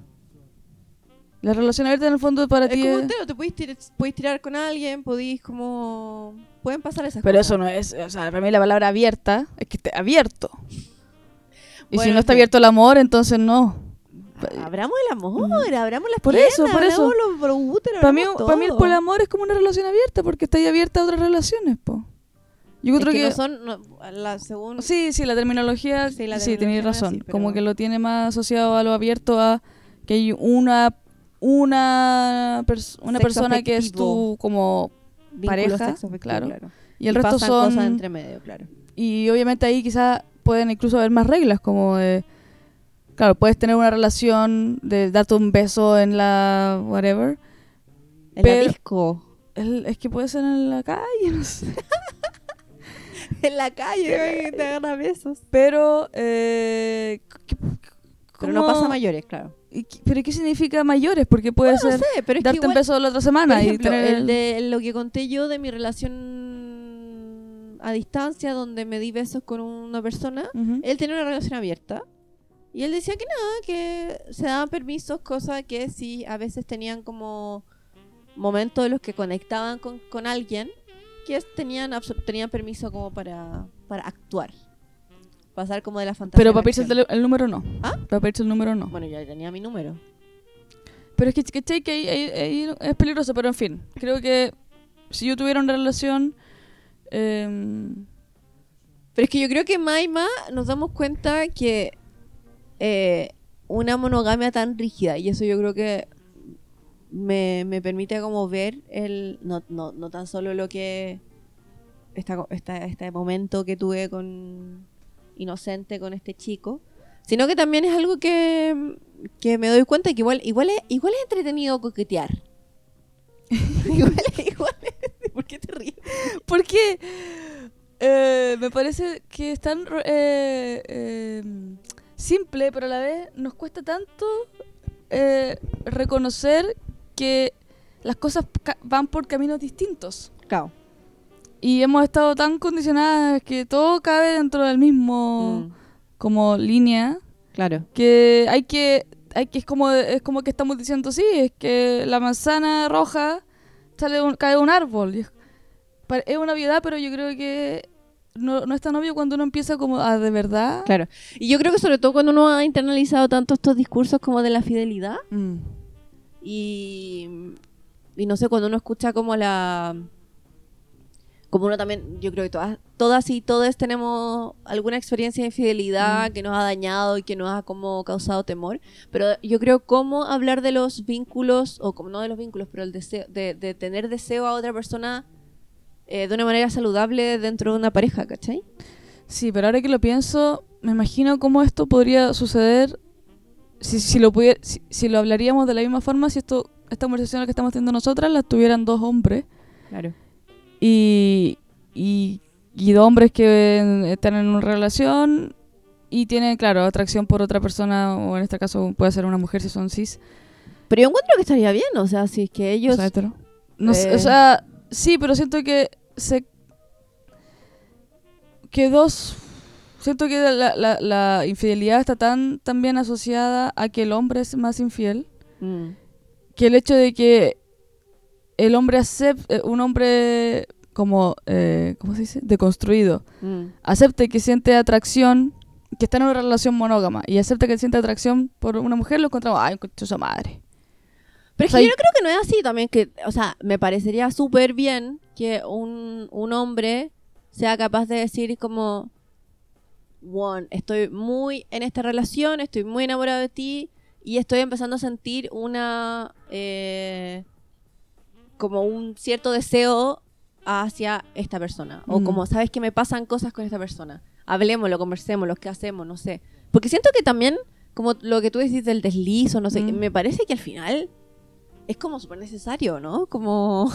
La relación abierta en el fondo para Es ti como es- un telo, te podéis tirar, tirar con alguien, podéis como... Pueden pasar esas Pero cosas. eso no es, o sea, para mí la palabra abierta es que esté abierto. Y si no está abierto el amor, entonces no. Abramos el amor, abramos las Por piernas, eso, por eso. los, los úteros, Para mí, para mí el todo. poliamor es como una relación abierta porque está ahí abierta a otras relaciones, po. Yo Es creo que que... no son, no, la, según... Sí, sí, la terminología, Sí, tenéis razón. pero- Como que lo tiene más asociado a lo abierto a que hay una una pers- una persona que es tu como vínculo pareja, claro. y el resto son cosas entre medio, claro. y obviamente ahí quizás pueden incluso haber más reglas como de claro, puedes tener una relación de darte un beso en la whatever. En Pero- la disco. El- es que puede ser en la calle, no sé. En la calle, te agarra besos. Pero eh, ¿qué- Pero no pasa a mayores, claro. ¿Y qué- ¿Pero qué significa mayores? Porque puede No ser sé, pero es que darte igual, un beso la otra por semana ejemplo, y tener el de lo que conté yo de mi relación a distancia, donde me di besos con una persona, él tenía una relación abierta. Y él decía que nada, que se daban permisos, cosas que sí, a veces tenían como momentos en los que conectaban con, con alguien, que tenían, tenían permiso como para, para actuar. Pasar como de la fantasía. Pero para pedirse el, número no. ¿Ah? Para pedirse el número no. Bueno, ya tenía mi número. Pero es que. Que ahí, ahí- ahí es peligroso, pero en fin. Creo que si yo tuviera una relación... em, Pero es que yo creo que Maima nos damos cuenta que eh, una monogamia tan rígida, y eso yo creo que me, me permite como ver el no, no, no tan solo lo que esta, esta- este momento que tuve con inocente con este chico, sino que también es algo que, que me doy cuenta que igual, igual, es, igual es entretenido coquetear. igual, igual es- ¿Por qué te ríes? Porque eh, me parece que es tan eh, eh, simple, pero a la vez nos cuesta tanto eh, reconocer que las cosas van por caminos distintos. Cao. Y hemos estado tan condicionadas que todo cabe dentro del mismo Mm, como línea claro. que hay que hay que es como es como que estamos diciendo sí es que la manzana roja sale un- cae de un árbol es, una obviedad pero yo creo que no, no es tan obvio cuando uno empieza como a de verdad Claro. Y yo creo que sobre todo cuando uno ha internalizado tanto estos discursos como de la fidelidad Mm. y, y no sé, cuando uno escucha como la... Como uno también, yo creo que todas, todas y todos tenemos alguna experiencia de infidelidad Mm. que nos ha dañado y que nos ha como causado temor. Pero yo creo cómo hablar de los vínculos, o como no de los vínculos, pero el deseo, de, de tener deseo a otra persona eh, de una manera saludable dentro de una pareja, ¿cachai? sí pero ahora que lo pienso me imagino cómo esto podría suceder si, si lo pudiera si, si lo hablaríamos de la misma forma si esto esta conversación que estamos teniendo nosotras la tuvieran dos hombres Claro. Y, y, y dos hombres que están en una relación y tienen, claro, atracción por otra persona, o en este caso puede ser una mujer si son cis. Pero yo encuentro que estaría bien, o sea, si es que ellos... o sea, hetero. No eh, o sea, sí, pero siento que se... Que dos... Siento que la, la, la infidelidad está tan, tan bien asociada a que el hombre es más infiel, Mm, que el hecho de que el hombre acepte, un hombre como, eh, ¿cómo se dice? Deconstruido, mm. acepte que siente atracción, que está en una relación monógama y acepta que siente atracción por una mujer, lo encontramos, ay, su madre. Pero es O sea, que yo creo que no es así también, que, o sea, me parecería súper bien que un, un hombre sea capaz de decir como, one, estoy muy en esta relación, estoy muy enamorado de ti y estoy empezando a sentir una, eh, como un cierto deseo hacia esta persona. O Mm. como, sabes que me pasan cosas con esta persona. Hablemoslo, conversemos, lo que hacemos, no sé. Porque siento que también, como lo que tú decís del desliz o no sé, Mm. me parece que al final es como súper necesario, ¿no? Como,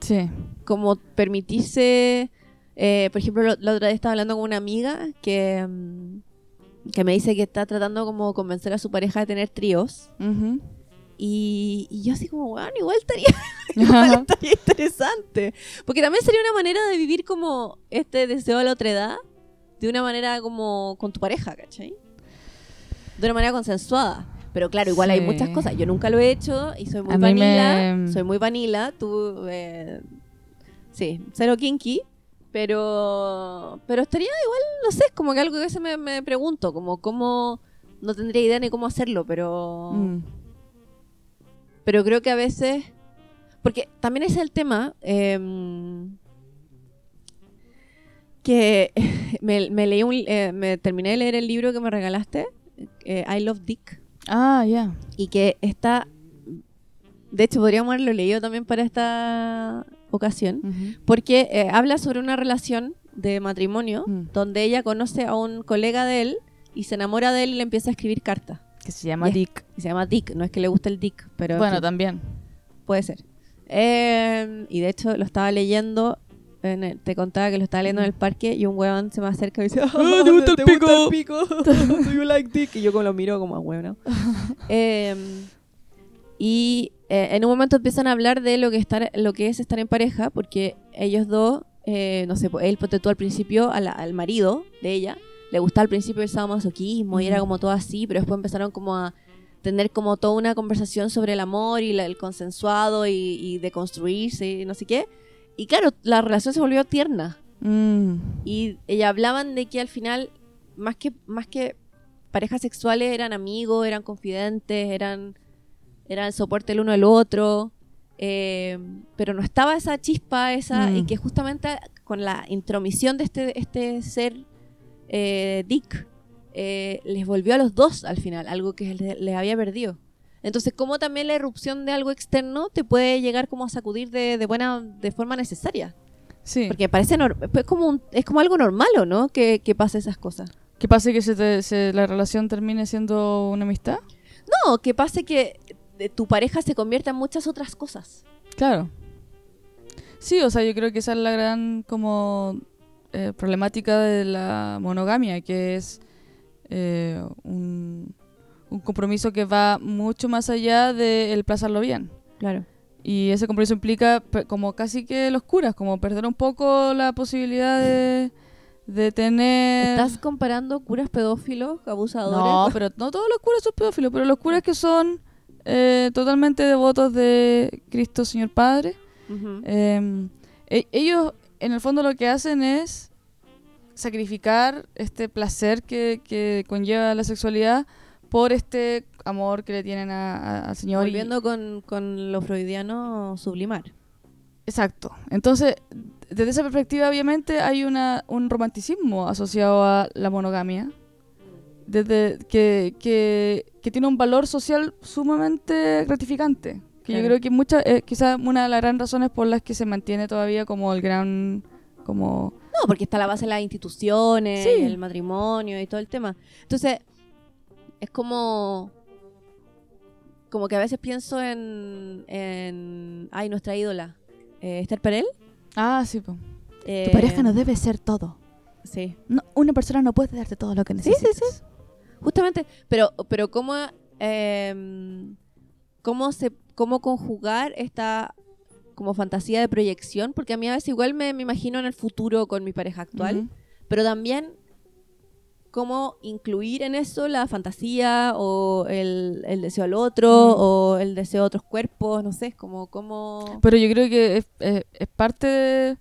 Sí. como permitirse... eh, por ejemplo, lo- la otra vez estaba hablando con una amiga que, mm, que me dice que está tratando como convencer a su pareja de tener tríos. Ujú. Y, y yo así como, bueno, igual estaría, igual estaría interesante. Porque también sería una manera de vivir como este deseo de la otra edad, de una manera como con tu pareja, ¿cachai? De una manera consensuada. Pero claro, igual hay muchas cosas. Yo nunca lo he hecho y soy muy A mí vanilla. me- Soy muy vanilla. Tú, eh, sí, cero kinky. Pero, pero estaría igual, no sé, es como que algo que a veces me, me pregunto, como cómo, no tendría idea ni cómo hacerlo, pero... Mm. Pero creo que a veces. Porque también es el tema. em, que me, me leí un, eh, me terminé de leer el libro que me regalaste, eh, I Love Dick, Ah, ya. y que está. De hecho, podríamos haberlo leído también para esta ocasión, porque eh, habla sobre una relación de matrimonio Mm. donde ella conoce a un colega de él y se enamora de él y le empieza a escribir cartas. Que se llama Ya. Dick. Y se llama Dick, no es que le guste el Dick, pero. en Bueno, fin. también. Puede ser. Eh, y de hecho lo estaba leyendo, en el- te contaba que lo estaba leyendo en el parque y un huevón se me acerca y dice, Ah, ¿te gusta el pico?" pico? Do you like dick? Y yo como lo miro como a huevo, Eh, y eh, en un momento empiezan a hablar de lo que, estar, lo que es estar en pareja, porque ellos dos, eh, no sé, pues, él ponte tú al principio, a la- al marido de ella, le gustaba al principio el sadomasoquismo y era como todo así, pero después empezaron como a tener como toda una conversación sobre el amor y la- el consensuado y, y de construirse y no sé qué. Y claro, la relación se volvió tierna. Mm. Y ella hablaban de que al final, más que, más que parejas sexuales, eran amigos, eran confidentes, eran, eran el soporte el uno del otro. eh, pero no estaba esa chispa, esa, Mm. y que justamente con la intromisión de este, este ser eh, Dick, eh, les volvió a los dos al final, algo que le- les había perdido. Entonces, como también la irrupción de algo externo te puede llegar como a sacudir de, de buena, de forma necesaria. Sí. Porque parece es como un- es como algo normal, ¿o no? Que, que pase esas cosas. ¿Qué pasa que se te- se- la relación termine siendo una amistad? No, que pase que eh, tu pareja se convierta en muchas otras cosas. Claro. Sí, o sea, yo creo que esa es la gran como eh, problemática de la monogamia, que es eh, un, un compromiso que va mucho más allá del plazarlo bien. Claro. y ese compromiso implica como casi que los curas, como perder un poco la posibilidad de, de tener... ¿Estás comparando curas pedófilos, abusadores? No, pero no todos los curas son pedófilos, pero los curas que son eh, totalmente devotos de Cristo Señor Padre, eh, e- ellos en el fondo lo que hacen es sacrificar este placer que, que conlleva la sexualidad por este amor que le tienen a- a- al Señor. y- Volviendo con, con lo freudiano, sublimar. Exacto. Entonces, desde esa perspectiva, obviamente, hay una, un romanticismo asociado a la monogamia. Desde que, que, que tiene un valor social sumamente gratificante. Que yo creo que muchas, eh, quizás una de las grandes razones por las que se mantiene todavía como el gran, como No, porque está la base de las instituciones, Sí. el matrimonio y todo el tema. Entonces, es como. Como que a veces pienso en. en ay, nuestra ídola. Eh, Esther Perel. Ah, sí, po. Eh, Tu pareja no debe ser todo. Sí. No, una persona no puede darte todo lo que Sí, sí, necesitas. Justamente. Pero, pero ¿cómo. em, cómo se. Cómo conjugar esta como fantasía de proyección? Porque a mí a veces igual me, me imagino en el futuro con mi pareja actual. Pero también cómo incluir en eso la fantasía o el, el deseo al otro Mm. o el deseo de otros cuerpos, no sé, es como cómo... Pero yo creo que es, es- es parte de,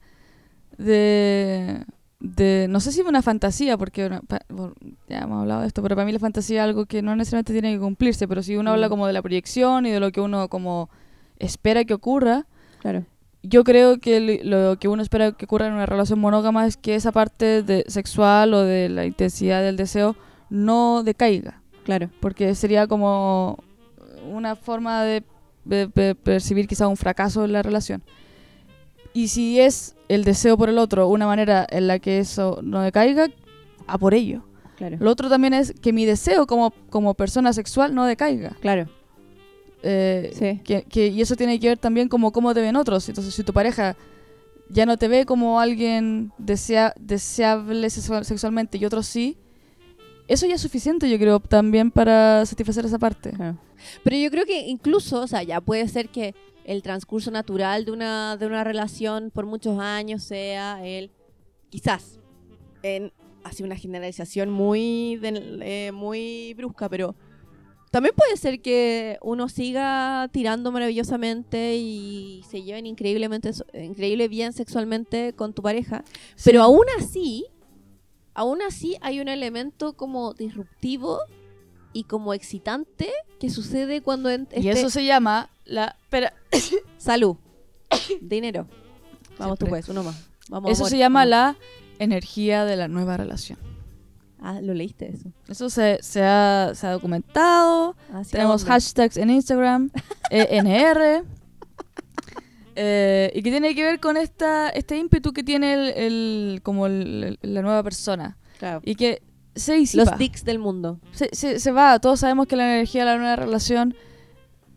de, de- No sé si una fantasía, porque una- pa- bueno, ya hemos hablado de esto, pero para mí la fantasía es algo que no necesariamente tiene que cumplirse, pero si uno habla Mm. como de la proyección y de lo que uno como espera que ocurra, Claro. yo creo que lo que uno espera que ocurra en una relación monógama es que esa parte de sexual o de la intensidad del deseo no decaiga. Claro. porque sería como una forma de, de- de percibir quizá un fracaso en la relación. Y si es el deseo por el otro una manera en la que eso no decaiga, a por ello. Claro. Lo otro también es que mi deseo como, como persona sexual no decaiga. Claro. Eh, Sí. que, que- y eso tiene que ver también como cómo te ven otros. Entonces, si tu pareja ya no te ve como alguien desea, deseable sexual- sexualmente y otros sí, eso ya es suficiente, yo creo, también para satisfacer esa parte. Claro. Pero yo creo que incluso, o sea, ya puede ser que el transcurso natural de una, de una relación por muchos años sea el, quizás, en, así una generalización muy, de- eh, muy brusca, pero también puede ser que uno siga tirando maravillosamente y se lleven increíblemente, increíble bien sexualmente con tu pareja, pero aún así, aún así hay un elemento como disruptivo y como excitante que sucede cuando Y este- eso se llama la... Espera, salud, dinero. Vamos tú pues, uno más. Vamos, eso amor. se llama Vamos. la energía de la nueva relación. Ah, lo leíste eso. Eso se, se, ha, se ha documentado. Ah, Tenemos hashtags en Instagram, eh, NR. eh, y que tiene que ver con esta, este ímpetu que tiene el, el- como el- la nueva persona. Claro. Y que se disipa. Los tics del mundo. se, se- se va. Todos sabemos que la energía de la nueva relación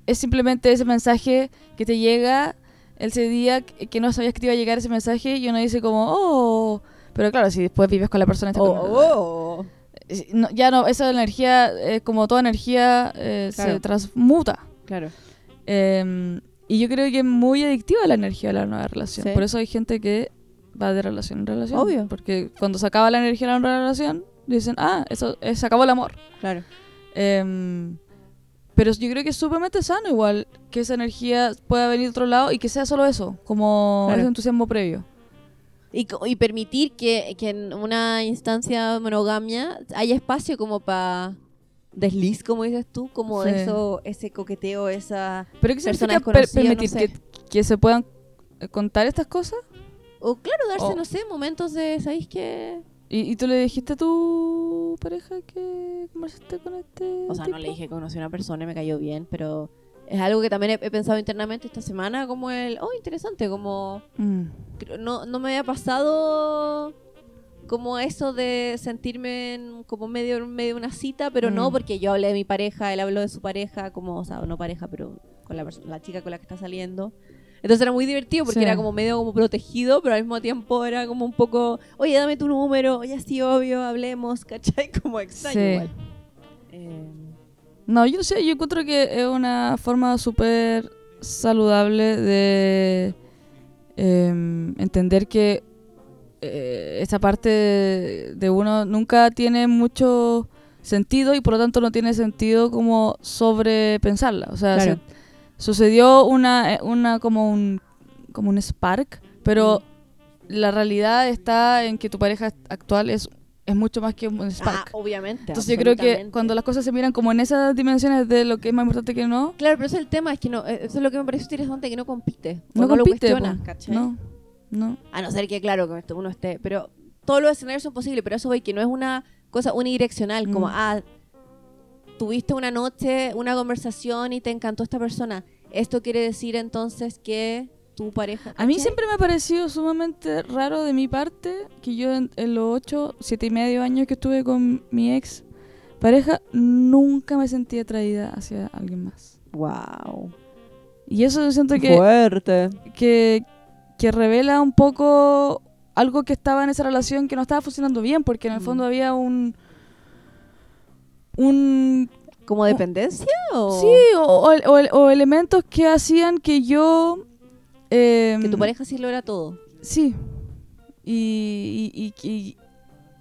es simplemente ese mensaje que te llega ese día que no sabías que te iba a llegar ese mensaje y uno dice como, oh... Pero claro, si después vives con la persona... está Oh, oh. Eh, no, ya no, esa energía, eh, como toda energía, eh, se transmuta. Claro. Eh, y yo creo que es muy adictiva la energía de la nueva relación. Sí. Por eso hay gente que va de relación en relación. Obvio. Porque cuando se acaba la energía de la nueva relación, dicen, ah, eso, eh, se acabó el amor. Claro. Eh, pero yo creo que es sumamente sano igual que esa energía pueda venir de otro lado y que sea solo eso, como Claro. ese entusiasmo previo. Y, y permitir que, que en una instancia de monogamia haya espacio como para desliz, como dices tú, como Sí. eso, ese coqueteo, esa... Pero ¿qué Persona significa per- permitir no sé. que, que se puedan eh, contar estas cosas? O claro, darse, O- no sé, momentos de, ¿sabéis qué? ¿Y, y tú le dijiste a tu pareja que conversaste con este O sea, no le dije que conocí a una persona y me cayó bien, pero es algo que también he, he pensado internamente esta semana, como el, oh, interesante, como Mm. no, no me había pasado como eso de sentirme en- como medio en medio de una cita, pero no Mm. porque yo hablé de mi pareja, él habló de su pareja, como, o sea, no pareja, pero con la chica con la que está saliendo. Entonces era muy divertido porque Sí. era como medio como protegido, pero al mismo tiempo era como un poco, oye, dame tu número, oye, sí, obvio, hablemos, ¿cachai? Como extraño Sí. igual. Eh, No, yo no sé, yo encuentro que es una forma súper saludable de em, entender que eh, esa parte de uno nunca tiene mucho sentido y por lo tanto no tiene sentido como sobrepensarla. O sea, Claro. se- sucedió una, eh, una como un como un spark, pero la realidad está en que tu pareja actual es, es mucho más que un Ah, spark. obviamente. Entonces yo creo que cuando las cosas se miran como en esas dimensiones de lo que es más importante que no, Claro, pero ese es el tema, es que no, eh, eso es lo que me parece interesante, que no compite. no, lo compite. cuestiona, po. ¿cachai? no, no. A no ser que, claro, que uno esté. Pero todos los escenarios son posibles, pero eso voy que no es una cosa unidireccional, como, Mm. ah, tuviste una noche, una conversación y te encantó esta persona. Esto quiere decir entonces que tu pareja. A mí siempre me ha parecido sumamente raro de mi parte que yo en, en los ocho, siete y medio años que estuve con mi ex pareja, nunca me sentí atraída hacia alguien más. Wow. Y eso yo siento que, Fuerte. que, que revela un poco algo que estaba en esa relación que no estaba funcionando bien, porque en el Mm. fondo había un... un ¿Como dependencia o Sí, o, o- o- o elementos que hacían que yo... em, que tu pareja sí logra todo? Sí. Y, y, y- y-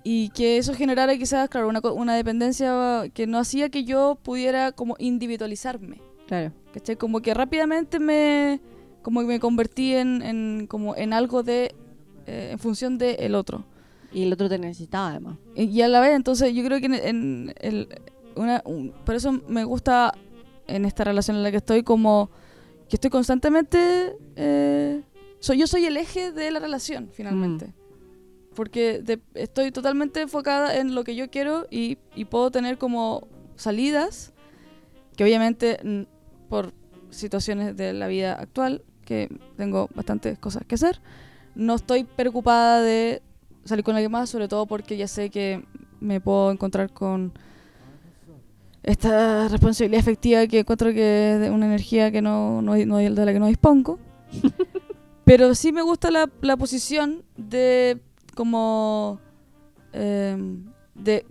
y que eso generara quizás, claro, una, una dependencia que no hacía que yo pudiera como individualizarme. Claro. ¿Cachai? Como que rápidamente me, como que me convertí en, en, como en algo de, eh, en función del el otro. Y el otro te necesitaba además. Y a la vez, entonces yo creo que en, en el, una, un- por eso me gusta en esta relación en la que estoy como que estoy constantemente, eh, soy, yo soy el eje de la relación finalmente. Porque de- estoy totalmente enfocada en lo que yo quiero y, y puedo tener como salidas que obviamente mm, por situaciones de la vida actual, que tengo bastantes cosas que hacer, no estoy preocupada de salir con alguien más, sobre todo porque ya sé que me puedo encontrar con esta responsabilidad efectiva que encuentro que es de una energía que no, no, no- de la que no dispongo. Pero sí me gusta la, la posición de como em, de,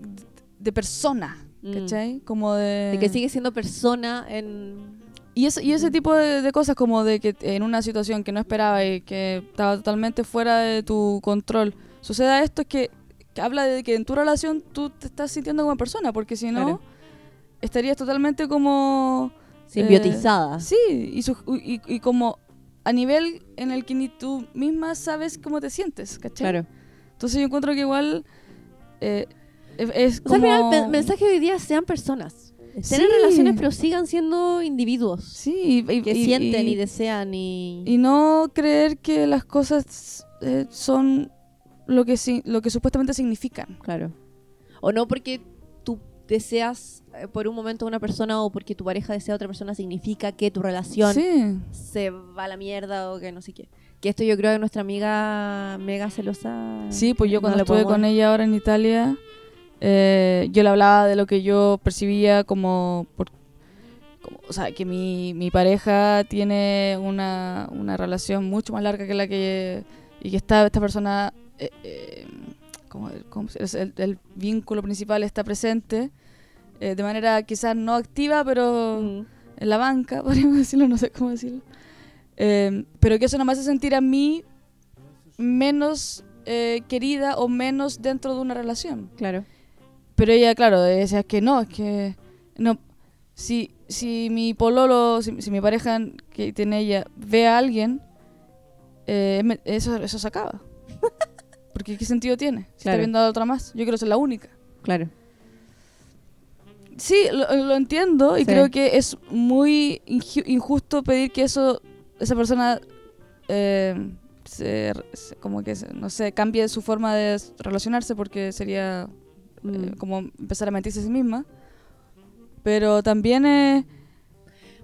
de persona, Mm. ¿cachai? Como de... De que sigue siendo persona en. Y ese, y ese tipo de, de cosas como de que en una situación que no esperaba y que estaba totalmente fuera de tu control suceda esto es que, que habla de que en tu relación tú te estás sintiendo como persona, porque si no Claro. estarías totalmente como... Simbiotizada. Sí, y, su- y, y como a nivel en el que ni tú misma sabes cómo te sientes, ¿cachai? Claro. Entonces yo encuentro que igual eh, es, es O sea, al final, el mensaje de hoy día sean personas. Sí. relaciones, pero sigan siendo individuos. Sí, y, Que y- sienten y, y- desean y. Y no creer que las cosas eh, son lo que, lo que supuestamente significan. Claro. O no porque tú deseas eh, por un momento a una persona o porque tu pareja desea a otra persona significa que tu relación Sí, se va a la mierda o que no sé qué. Que esto yo creo que nuestra amiga mega celosa. sí, pues yo no cuando le estuve con ella ahora en Italia, eh, yo le hablaba de lo que yo percibía como, por- como- o sea, que mi, mi pareja tiene una, una relación mucho más larga que la que y que esta, esta persona, eh, eh, como, como el, el vínculo principal está presente eh, de manera quizás no activa, pero Mm. en la banca, podríamos decirlo, no sé cómo decirlo. Pero que eso no me hace sentir a mí menos querida o menos dentro de una relación. Claro. Pero ella, claro, decía que no, es que no. Si, si mi pololo, si, si mi pareja que tiene ella ve a alguien, eso, eso se acaba. Porque ¿qué sentido tiene? Si está Claro. viendo a otra más, yo quiero ser la única. Claro. Sí, lo, lo entiendo y Sí. creo que es muy inju- injusto pedir que eso, esa persona, eh, se, se- como que, no sé, cambie su forma de relacionarse porque sería eh, Mm. como empezar a mentirse a sí misma. Pero también es...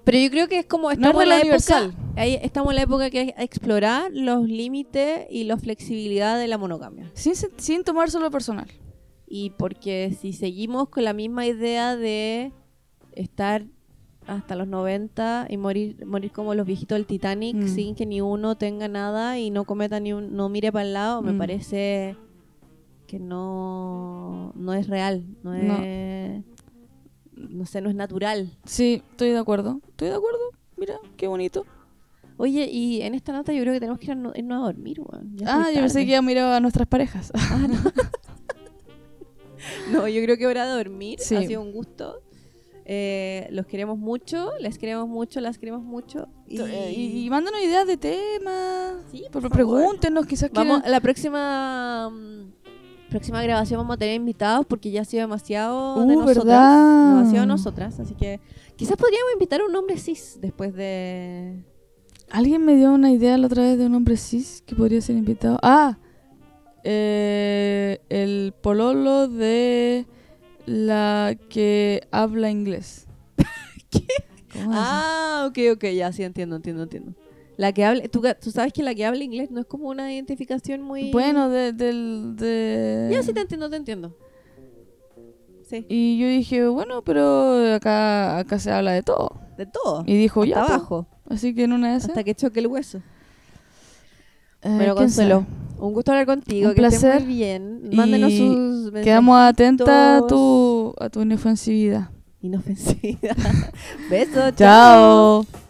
Pero yo creo que es como No es estamos en la época, ahí estamos en la época que hay que explorar los límites y la flexibilidad de la monogamia. Sin, sin tomárselo personal. Y porque si seguimos con la misma idea de estar hasta los 90 y morir morir como los viejitos del Titanic Mm. sin que ni uno tenga nada y no cometa ni un, no mire para el lado, me Mm. parece que no no es real, no No. es no sé, no es natural. Sí, estoy de acuerdo. Estoy de acuerdo. Mira, qué bonito. Oye, y en esta nota yo creo que tenemos que ir a irnos dormir, weón. Ah, yo pensé que íbamos a a nuestras parejas. Ah, no. No, yo creo que hora de dormir. Sí. Ha sido un gusto. Eh, los queremos mucho, les queremos mucho, las queremos mucho. Y, y, y mándanos ideas de temas. Sí, Por- por pregúntenos, quizás vamos, quieran- la próxima mm, próxima grabación vamos a tener invitados porque ya ha sido demasiado de Uh, nosotras. ¿verdad? Demasiado nosotras. Así que quizás podríamos invitar a un hombre cis después de. Alguien me dio una idea la otra vez de un hombre cis que podría ser invitado. Ah, eh, el pololo de la que habla inglés. ¿Qué? Ah, ok, ok, ya sí entiendo, entiendo, entiendo. La que hable, tú, tú sabes que la que habla inglés no es como una identificación muy. Bueno, de, del... De... Ya sí te entiendo, te entiendo. Sí, Y yo dije, bueno, pero acá, acá se habla de todo. de todo. Y dijo, Hasta ya, pues. abajo, Así que en una de esas... hasta que choque el hueso. eh, Pero Consuelo, un gusto hablar contigo. Un que estés placer. muy bien. Y Mándenos sus Quedamos atentas a tu, a tu inofensividad. Inofensiva. Besos. Chao. Thank